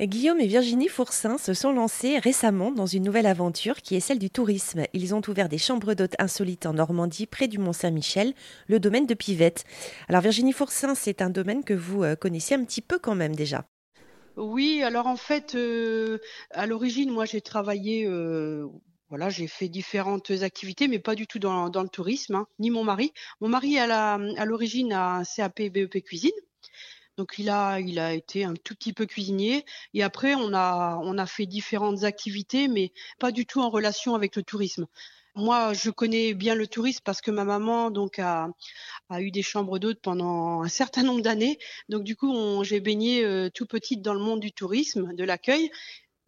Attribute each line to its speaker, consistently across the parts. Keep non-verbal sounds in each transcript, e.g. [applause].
Speaker 1: Guillaume et Virginie Fourcin se sont lancés récemment dans une nouvelle aventure qui est celle du tourisme. Ils ont ouvert des chambres d'hôtes insolites en Normandie, près du Mont-Saint-Michel, le domaine de Pivette. Alors Virginie Fourcin, c'est un domaine que vous euh, connaissiez un petit peu quand même déjà.
Speaker 2: Oui, alors en fait, euh, à l'origine, moi j'ai travaillé, euh, voilà, j'ai fait différentes activités, mais pas du tout dans, le tourisme, hein, ni mon mari. Mon mari, à l'origine, a un CAP BEP cuisine. Donc il a, il a été un tout petit peu cuisinier. Et après, on a, on a fait différentes activités, mais pas du tout en relation avec le tourisme. Moi, je connais bien le tourisme parce que ma maman donc a, a eu des chambres d'hôtes pendant un certain nombre d'années. Donc du coup, j'ai baigné euh, tout petite dans le monde du tourisme, de l'accueil.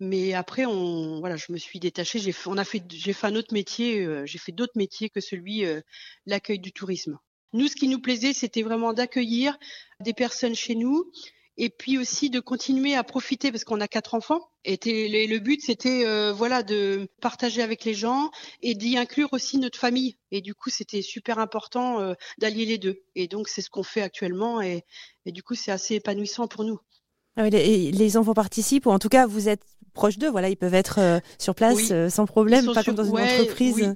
Speaker 2: Mais après, on, voilà, je me suis détachée. J'ai, fait, fait un autre métier. Euh, j'ai fait d'autres métiers que celui euh, l'accueil du tourisme. Nous, ce qui nous plaisait, c'était vraiment d'accueillir des personnes chez nous et puis aussi de continuer à profiter parce qu'on a quatre enfants. Et le but, c'était euh, voilà de partager avec les gens et d'y inclure aussi notre famille. Et du coup, c'était super important euh, d'allier les deux. Et donc, c'est ce qu'on fait actuellement. Et, du coup, c'est assez épanouissant pour nous.
Speaker 1: Ah les, enfants participent, ou en tout cas, vous êtes proche d'eux. Voilà, ils peuvent être euh, sur place sans problème, pas comme dans une entreprise.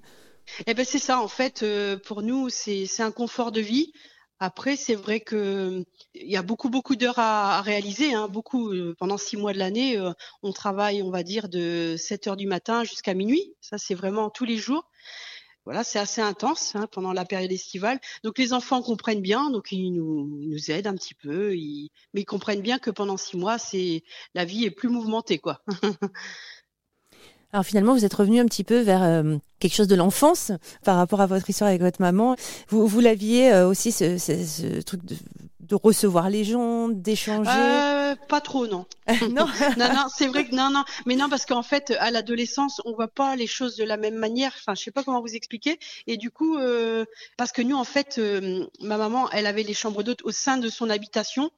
Speaker 2: Eh ben c'est ça en fait. Euh, pour nous, c'est un confort de vie. Après, c'est vrai que il y a beaucoup beaucoup d'heures à, réaliser. Hein, beaucoup euh, pendant six mois de l'année, euh, on travaille, on va dire, de 7 heures du matin jusqu'à minuit. Ça, c'est vraiment tous les jours. Voilà, c'est assez intense hein, pendant la période estivale. Donc les enfants comprennent bien, donc ils nous, ils nous aident un petit peu, ils, mais ils comprennent bien que pendant six mois, c'est la vie est plus mouvementée, quoi. [laughs]
Speaker 1: Alors finalement, vous êtes revenu un petit peu vers euh, quelque chose de l'enfance par rapport à votre histoire avec votre maman. Vous, vous l'aviez euh, aussi ce, ce, truc de, de, recevoir les gens, d'échanger
Speaker 2: euh, Pas trop, non. [laughs] non, [laughs] non, non c'est vrai que non, non, mais non parce qu'en fait, à l'adolescence, on voit pas les choses de la même manière. Enfin, je sais pas comment vous expliquer. Et du coup, euh, parce que nous, en fait, ma maman, elle avait les chambres d'hôtes au sein de son habitation.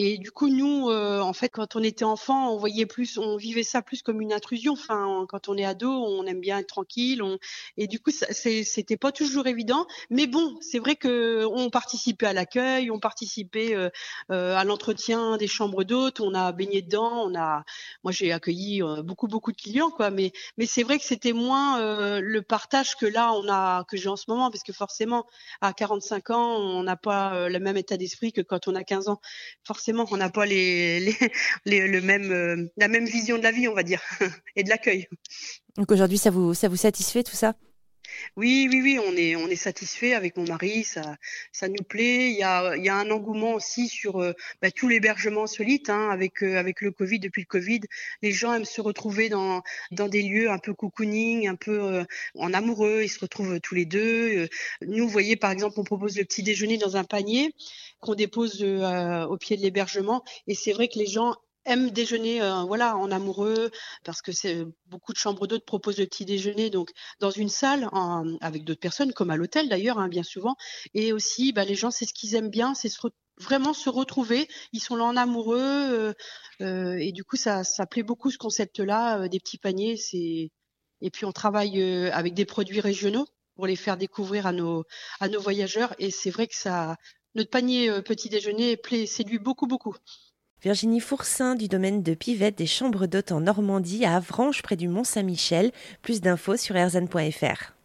Speaker 2: Et du coup, nous, euh, en fait, quand on était enfant, on voyait plus, on vivait ça plus comme une intrusion. Enfin, quand on est ado, on aime bien être tranquille. Et du coup, c'était pas toujours évident. Mais bon, c'est vrai que on participait à l'accueil, on participait euh, euh, à l'entretien des chambres d'hôtes. On a baigné dedans. On a, moi, j'ai accueilli beaucoup, beaucoup de clients, quoi. Mais, mais c'est vrai que c'était moins le partage que là, on a, que j'ai en ce moment, parce que forcément, à 45 ans, on n'a pas le même état d'esprit que quand on a 15 ans. Forcément on n'a pas les, le même, euh, la même vision de la vie, on va dire, [laughs] et de l'accueil.
Speaker 1: Donc aujourd'hui, ça vous, ça vous satisfait tout ça?
Speaker 2: Oui, oui, oui, on est, on est satisfait avec mon mari, ça, ça nous plaît. Il y a, il y a un engouement aussi sur euh, bah, tout l'hébergement solide, hein, avec, euh, avec le Covid, depuis le Covid. Les gens aiment se retrouver dans, dans des lieux un peu cocooning, un peu euh, en amoureux, ils se retrouvent tous les deux. Nous, vous voyez, par exemple, on propose le petit déjeuner dans un panier qu'on dépose au pied de l'hébergement. Et c'est vrai que les gens aiment déjeuner euh, voilà en amoureux parce que c'est beaucoup de chambres d'hôtes proposent le petit déjeuner donc dans une salle avec d'autres personnes comme à l'hôtel d'ailleurs hein, bien souvent. Et aussi bah, les gens c'est ce qu'ils aiment bien c'est vraiment se retrouver. Ils sont là en amoureux euh, euh, et du coup ça ça plaît beaucoup ce concept là des petits paniers c'est et puis on travaille avec des produits régionaux pour les faire découvrir à nos à nos voyageurs. Et c'est vrai que ça notre panier petit déjeuner plaît séduit beaucoup beaucoup
Speaker 1: Virginie Fourcin du domaine de Pivette des chambres d'hôtes en Normandie à Avranches près du Mont Saint-Michel. Plus d'infos sur erzan.fr.